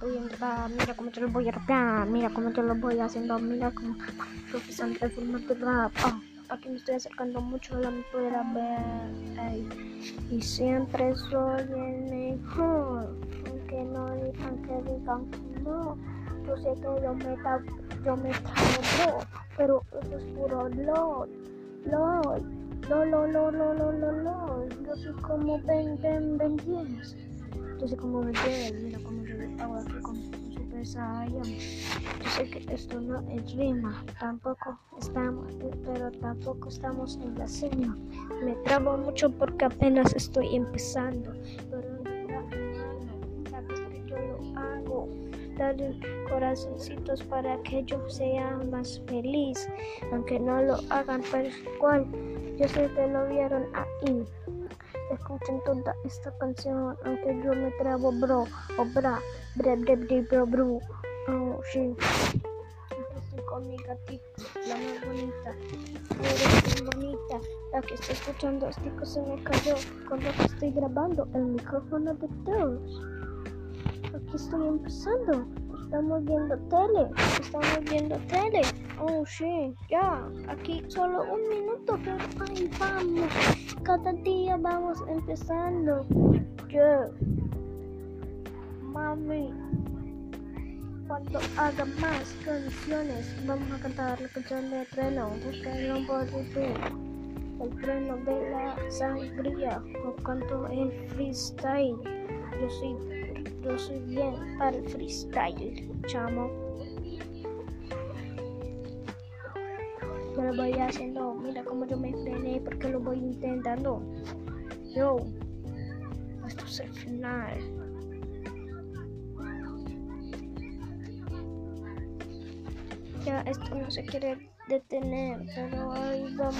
verdad, mira cómo te lo voy a rapear, mira cómo te lo voy haciendo, mira cómo profesor de forma de rap. Oh, aquí me estoy acercando mucho a la pudiera ver. ey. Y siempre soy el mejor, aunque no digan que digan que no. Yo sé que yo me, ta- yo me trago, pero eso es puro LOL. LOL, LOL, LOL, LOL, LOL, LOL, LOL. Yo soy como Ben, Ben, Ben 10. Yo sé cómo 10. Mira cómo aquí con Super Saiyan. Yo sé que esto no es rima. Tampoco estamos, pero tampoco estamos en la cima. Me trabo mucho porque apenas estoy empezando. Pero yo lo hago. Dale corazoncitos para que yo sea más feliz. Aunque no lo hagan tal cual. Yo sé que lo vieron ahí. Escuchen toda esta canción, aunque yo me trabo, bro, o bra, bre, bre, bre, bro, bro. Oh, sí. Estoy con mi gatita, la más bonita. Eres muy bonita. La que está escuchando este cosa se me cayó con lo que estoy grabando el micrófono de todos. Aquí estoy empezando. Estamos viendo tele. Estamos viendo tele. Oh, sí, ya. Aquí solo un minuto, pero ahí vamos. Cada día vamos empezando. Yo, mami, cuando haga más canciones, vamos a cantar la canción de Treno. Búsquenlo por YouTube. El treno de la sangría. O canto el freestyle. Yo soy, yo soy bien para el freestyle, chamo. Yo lo voy haciendo, mira cómo yo me frené porque lo voy intentando. Yo, esto es el final. Ya esto no se quiere detener, pero ahí vamos.